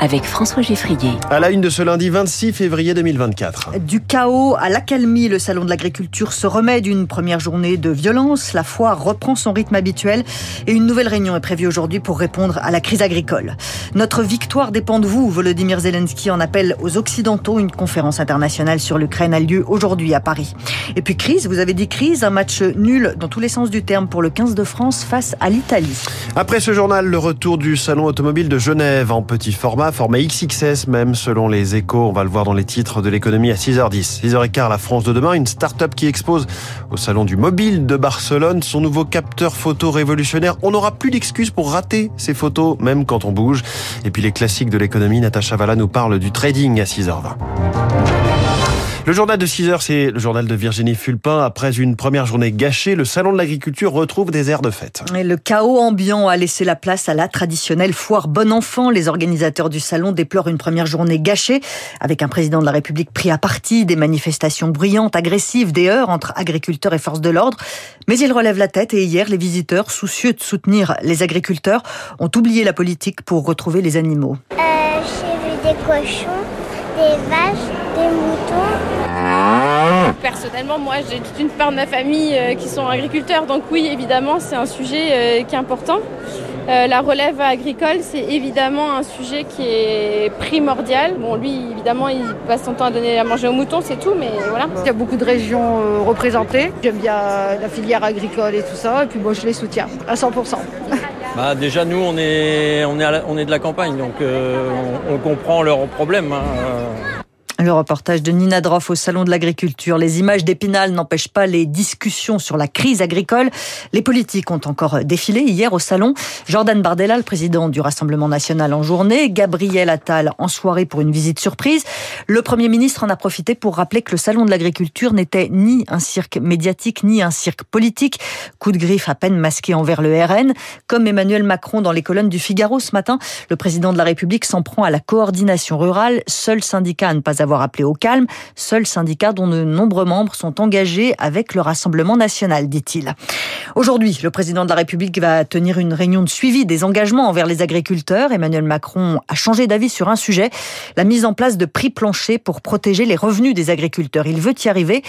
avec François Geffrier. À la une de ce lundi 26 février 2024. Du chaos à l'accalmie, le salon de l'agriculture se remet d'une première journée de violence. La foire reprend son rythme habituel et une nouvelle réunion est prévue aujourd'hui pour répondre à la crise agricole. Notre victoire dépend de vous. Volodymyr Zelensky en appelle aux Occidentaux. Une conférence internationale sur l'Ukraine a lieu aujourd'hui à Paris. Et puis crise, vous avez dit crise, un match nul dans tous les sens du terme pour le 15 de France face à l'Italie. Après ce journal, le retour du salon automobile de Genève en petit format format XXS même selon les échos. On va le voir dans les titres de l'économie à 6h10. 6h15, la France de demain, une start-up qui expose au salon du mobile de Barcelone son nouveau capteur photo révolutionnaire. On n'aura plus d'excuses pour rater ces photos, même quand on bouge. Et puis les classiques de l'économie, Natacha Valla nous parle du trading à 6h20. Le journal de 6 heures, c'est le journal de Virginie Fulpin. Après une première journée gâchée, le salon de l'agriculture retrouve des airs de fête. Et le chaos ambiant a laissé la place à la traditionnelle foire bon enfant. Les organisateurs du salon déplorent une première journée gâchée, avec un président de la République pris à partie, des manifestations bruyantes, agressives, des heurts entre agriculteurs et forces de l'ordre. Mais ils relèvent la tête et hier, les visiteurs, soucieux de soutenir les agriculteurs, ont oublié la politique pour retrouver les animaux. Euh, J'ai vu des cochons, des vaches, des moutons. Personnellement, moi, j'ai toute une part de ma famille euh, qui sont agriculteurs, donc oui, évidemment, c'est un sujet euh, qui est important. Euh, la relève agricole, c'est évidemment un sujet qui est primordial. Bon, lui, évidemment, il passe son temps à donner à manger aux moutons, c'est tout, mais voilà. Il y a beaucoup de régions représentées. J'aime bien la filière agricole et tout ça, et puis moi, je les soutiens à 100%. Bah déjà nous on est on est on est de la campagne donc on, on, comprend leurs problèmes. Hein. Le reportage de Nina Droff au Salon de l'Agriculture. Les images d'Épinal n'empêchent pas les discussions sur la crise agricole. Les politiques ont encore défilé hier au Salon. Jordan Bardella, le président du Rassemblement national en journée. Gabriel Attal en soirée pour une visite surprise. Le Premier ministre en a profité pour rappeler que le Salon de l'Agriculture n'était ni un cirque médiatique, ni un cirque politique. Coup de griffe à peine masqué envers le RN. Comme Emmanuel Macron dans les colonnes du Figaro ce matin, le président de la République s'en prend à la coordination rurale, seul syndicat à ne pas avoir avoir appelé au calme, seul syndicat dont de nombreux membres sont engagés avec le Rassemblement national, dit-il. Aujourd'hui, le président de la République va tenir une réunion de suivi des engagements envers les agriculteurs. Emmanuel Macron a changé d'avis sur un sujet, la mise en place de prix planchers pour protéger les revenus des agriculteurs. Il veut y arriver.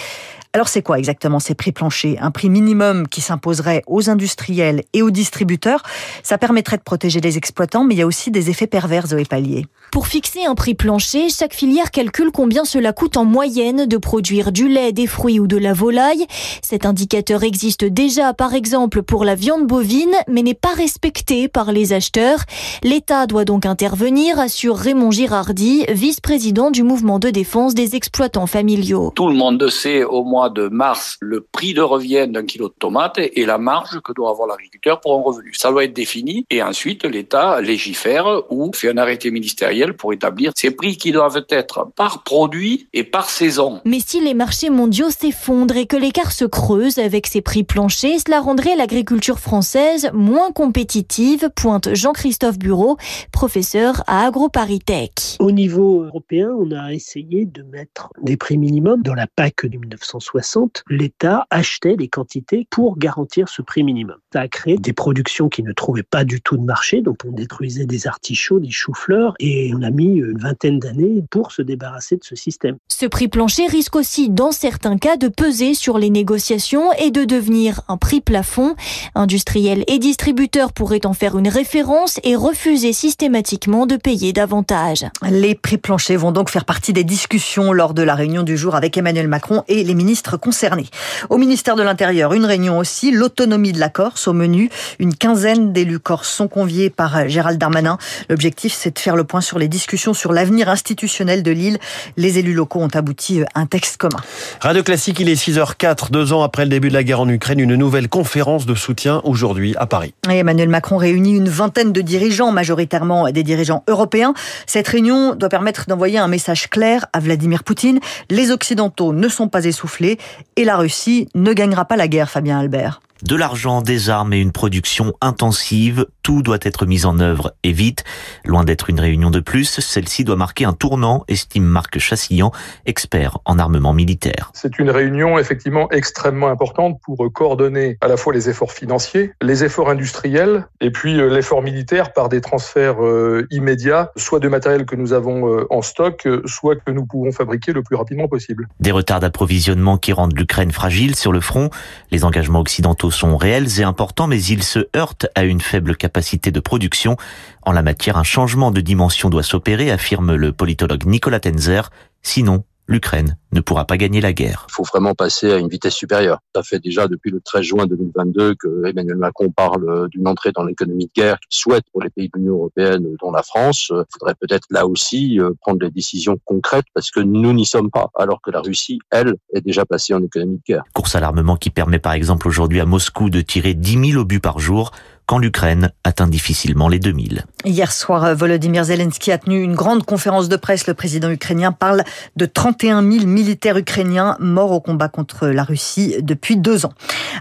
Alors c'est quoi exactement ces prix planchers? Un prix minimum qui s'imposerait aux industriels et aux distributeurs? Ça permettrait de protéger les exploitants, mais il y a aussi des effets pervers, Zoé Pallier. Pour fixer un prix plancher, chaque filière calcule combien cela coûte en moyenne de produire du lait, des fruits ou de la volaille. Cet indicateur existe déjà par exemple pour la viande bovine, mais n'est pas respecté par les acheteurs. L'État doit donc intervenir, assure Raymond Girardi, vice-président du mouvement de défense des exploitants familiaux. Tout le monde sait au mois de mars le prix de revient d'un kilo de tomates et la marge que doit avoir l'agriculteur pour un revenu. Ça doit être défini et ensuite l'État légifère ou fait un arrêté ministériel pour établir ces prix qui doivent être par produit et par saison. Mais si les marchés mondiaux s'effondrent et que l'écart se creuse avec ces prix planchers, cela rendrait l'agriculture française moins compétitive, pointe Jean-Christophe Bureau, professeur à AgroParisTech. Au niveau européen, on a essayé de mettre des prix minimums dans la PAC de 1960 l'État achetait des quantités pour garantir ce prix minimum. Ça a créé des productions qui ne trouvaient pas du tout de marché, donc on détruisait des artichauts, des choux-fleurs, et on a mis une vingtaine d'années pour se débarrasser de ce système. Ce prix plancher risque aussi, dans certains cas, de peser sur les négociations et de devenir un prix plafond. Industriels et distributeurs pourraient en faire une référence et refuser systématiquement de payer davantage. Les prix planchers vont donc faire partie des discussions lors de la réunion du jour avec Emmanuel Macron et les ministres concernés. Au ministère de l'Intérieur, une réunion aussi, l'autonomie de la Corse au menu. Une quinzaine d'élus corses sont conviés par Gérald Darmanin. L'objectif, c'est de faire le point sur les discussions sur l'avenir institutionnel de l'île. Les élus locaux ont abouti à un texte commun. Radio Classique, il est 6h04, deux ans après le début de la guerre en Ukraine, une nouvelle conférence de soutien aujourd'hui à Paris. Et Emmanuel Macron réunit une vingtaine de dirigeants, majoritairement des dirigeants européens. Cette réunion doit permettre d'envoyer un message clair à Vladimir Poutine. Les Occidentaux ne sont pas essoufflés et la Russie ne gagnera pas la guerre, Fabien Albert. De l'argent, des armes et une production intensive, tout doit être mis en œuvre et vite. Loin d'être une réunion de plus, celle-ci doit marquer un tournant, estime Marc Chassillan, expert en armement militaire. C'est une réunion effectivement extrêmement importante pour coordonner à la fois les efforts financiers, les efforts industriels et puis euh, l'effort militaire par des transferts euh, immédiats, soit de matériel que nous avons euh, en stock, soit que nous pouvons fabriquer le plus rapidement possible. Des retards d'approvisionnement qui rendent l'Ukraine fragile sur le front. Les engagements occidentaux sont réels et importants, mais ils se heurtent à une faible capacité de production. En la matière, un changement de dimension doit s'opérer, affirme le politologue Nicolas Tenzer. Sinon, l'Ukraine ne pourra pas gagner la guerre. Il faut vraiment passer à une vitesse supérieure. Ça fait déjà depuis le 13 juin 2022 que Emmanuel Macron parle d'une entrée dans l'économie de guerre qu'il souhaite pour les pays de l'Union européenne, dont la France. Il faudrait peut-être là aussi euh, prendre des décisions concrètes parce que nous n'y sommes pas, alors que la Russie, elle, est déjà passée en économie de guerre. Course à l'armement qui permet par exemple aujourd'hui à Moscou de tirer 10 000 obus par jour quand l'Ukraine atteint difficilement les 2000. Hier soir, Volodymyr Zelensky a tenu une grande conférence de presse. Le président ukrainien parle de 31 000 militaires ukrainiens morts au combat contre la Russie depuis deux ans.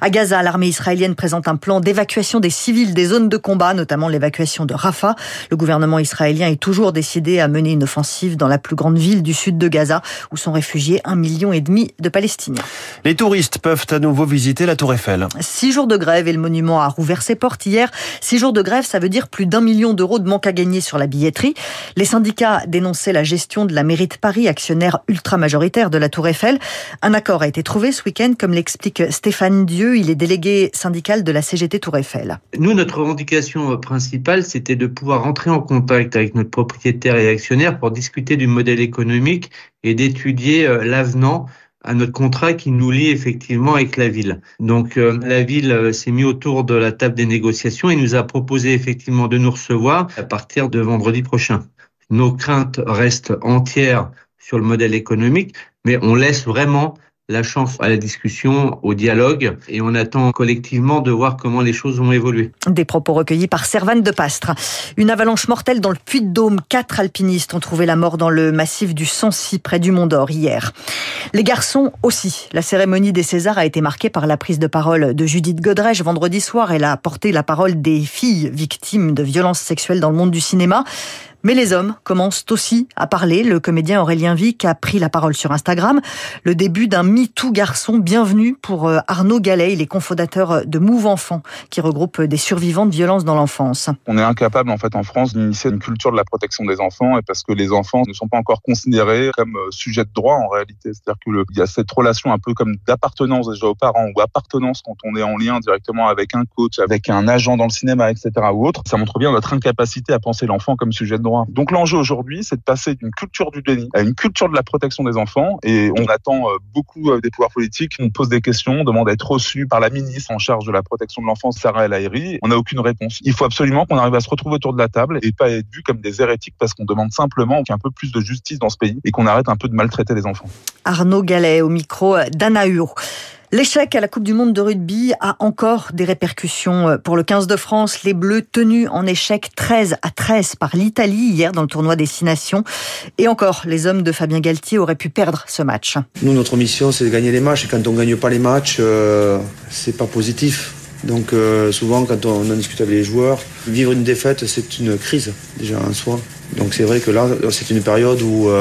À Gaza, l'armée israélienne présente un plan d'évacuation des civils des zones de combat, notamment l'évacuation de Rafah. Le gouvernement israélien est toujours décidé à mener une offensive dans la plus grande ville du sud de Gaza, où sont réfugiés un million et demi de Palestiniens. Les touristes peuvent à nouveau visiter la Tour Eiffel. Six jours de grève et le monument a rouvert ses portes hier. Six jours de grève, ça veut dire plus d'un million d'euros de manque à gagner sur la billetterie. Les syndicats dénonçaient la gestion de la mairie de Paris, actionnaire ultra-majoritaire de la Tour Eiffel. Un accord a été trouvé ce week-end, comme l'explique Stéphane Dieu. Il est délégué syndical de la CGT Tour Eiffel. Nous, notre revendication principale, c'était de pouvoir rentrer en contact avec notre propriétaire et actionnaire pour discuter du modèle économique et d'étudier euh, l'avenant à notre contrat qui nous lie effectivement avec la ville. Donc euh, la ville euh, s'est mise autour de la table des négociations et nous a proposé effectivement de nous recevoir à partir de vendredi prochain. Nos craintes restent entières sur le modèle économique, mais on laisse vraiment la chance à la discussion, au dialogue, et on attend collectivement de voir comment les choses vont évoluer. Des propos recueillis par Servane de Pastre. Une avalanche mortelle dans le Puy-de-Dôme. Quatre alpinistes ont trouvé la mort dans le massif du Sancy, près du Mont d'Or, hier. Les garçons aussi. La cérémonie des Césars a été marquée par la prise de parole de Judith Godrèche vendredi soir. Elle a porté la parole des filles victimes de violences sexuelles dans le monde du cinéma. Mais les hommes commencent aussi à parler. Le comédien Aurélien Vic a pris la parole sur Instagram. Le début d'un MeToo garçon. Bienvenue pour euh, Arnaud Gallet. Il est cofondateur de Move Enfant, qui regroupe des survivants de violences dans l'enfance. On est incapable, en fait, en France, d'initier une culture de la protection des enfants parce que les enfants ne sont pas encore considérés comme euh, sujets de droit, en réalité. C'est-à-dire qu'il y a cette relation un peu comme d'appartenance déjà aux parents ou appartenance quand on est en lien directement avec un coach, avec un agent dans le cinéma, etc. ou autre. Ça montre bien notre incapacité à penser l'enfant comme sujet de droit donc l'enjeu aujourd'hui, c'est de passer d'une culture du déni à une culture de la protection des enfants. Et on attend euh, beaucoup euh, des pouvoirs politiques. On pose des questions, on demande à être reçu par la ministre en charge de la protection de l'enfance, Sarah El Haïry. On n'a aucune réponse. Il faut absolument qu'on arrive à se retrouver autour de la table et pas être vu comme des hérétiques parce qu'on demande simplement qu'il y ait un peu plus de justice dans ce pays et qu'on arrête un peu de maltraiter les enfants. Arnaud Gallet au micro d'Anna L'échec à la Coupe du Monde de rugby a encore des répercussions euh, pour le 15 de France. Les Bleus tenus en échec 13 à 13 par l'Italie hier dans le tournoi des Six Nations. Et encore, les hommes de Fabien Galtier auraient pu perdre ce match. Nous, notre mission, c'est de gagner les matchs. Et quand on gagne pas les matchs, euh, c'est pas positif. Donc euh, souvent, quand on en discute avec les joueurs, vivre une défaite, c'est une crise déjà en soi. Donc c'est vrai que là, c'est une période où,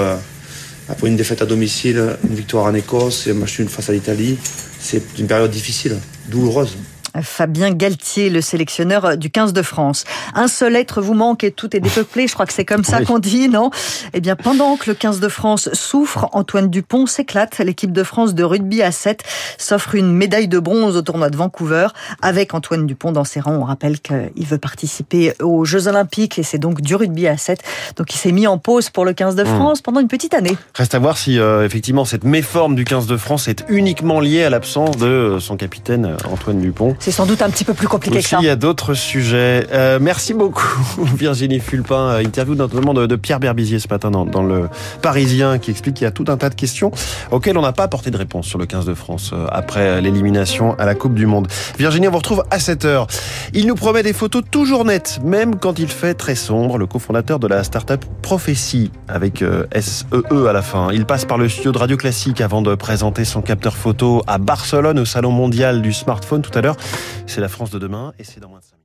après une défaite à domicile, une victoire en Écosse et un match face à l'Italie, c'est une période difficile, douloureuse. Fabien Galtier, le sélectionneur du 15 de France. Un seul être vous manque et tout est dépeuplé. Je crois que c'est comme ça qu'on dit, non? Eh bien, pendant que le 15 de France souffre, Antoine Dupont s'éclate. L'équipe de France de rugby à 7 s'offre une médaille de bronze au tournoi de Vancouver. Avec Antoine Dupont dans ses rangs, on rappelle qu'il veut participer aux Jeux Olympiques et c'est donc du rugby à 7. Donc, il s'est mis en pause pour le 15 de mmh. France pendant une petite année. Reste à voir si, euh, effectivement, cette méforme du 15 de France est uniquement liée à l'absence de euh, son capitaine euh, Antoine Dupont. C'est sans doute un petit peu plus compliqué que ça. Il y a d'autres sujets. Euh, merci beaucoup Virginie Fulpin. Euh, interview notamment de, de Pierre Berbizier ce matin dans, dans, le Parisien qui explique qu'il y a tout un tas de questions auxquelles on n'a pas apporté de réponse sur le 15 de France euh, après l'élimination à la Coupe du Monde. Virginie, on vous retrouve à 7h. Il nous promet des photos toujours nettes, même quand il fait très sombre. Le cofondateur de la start-up Prophétie avec SEE e à la fin. Il passe par le studio de Radio Classique avant de présenter son capteur photo à Barcelone au Salon mondial du smartphone tout à l'heure. C'est la France de demain et c'est dans moins de 5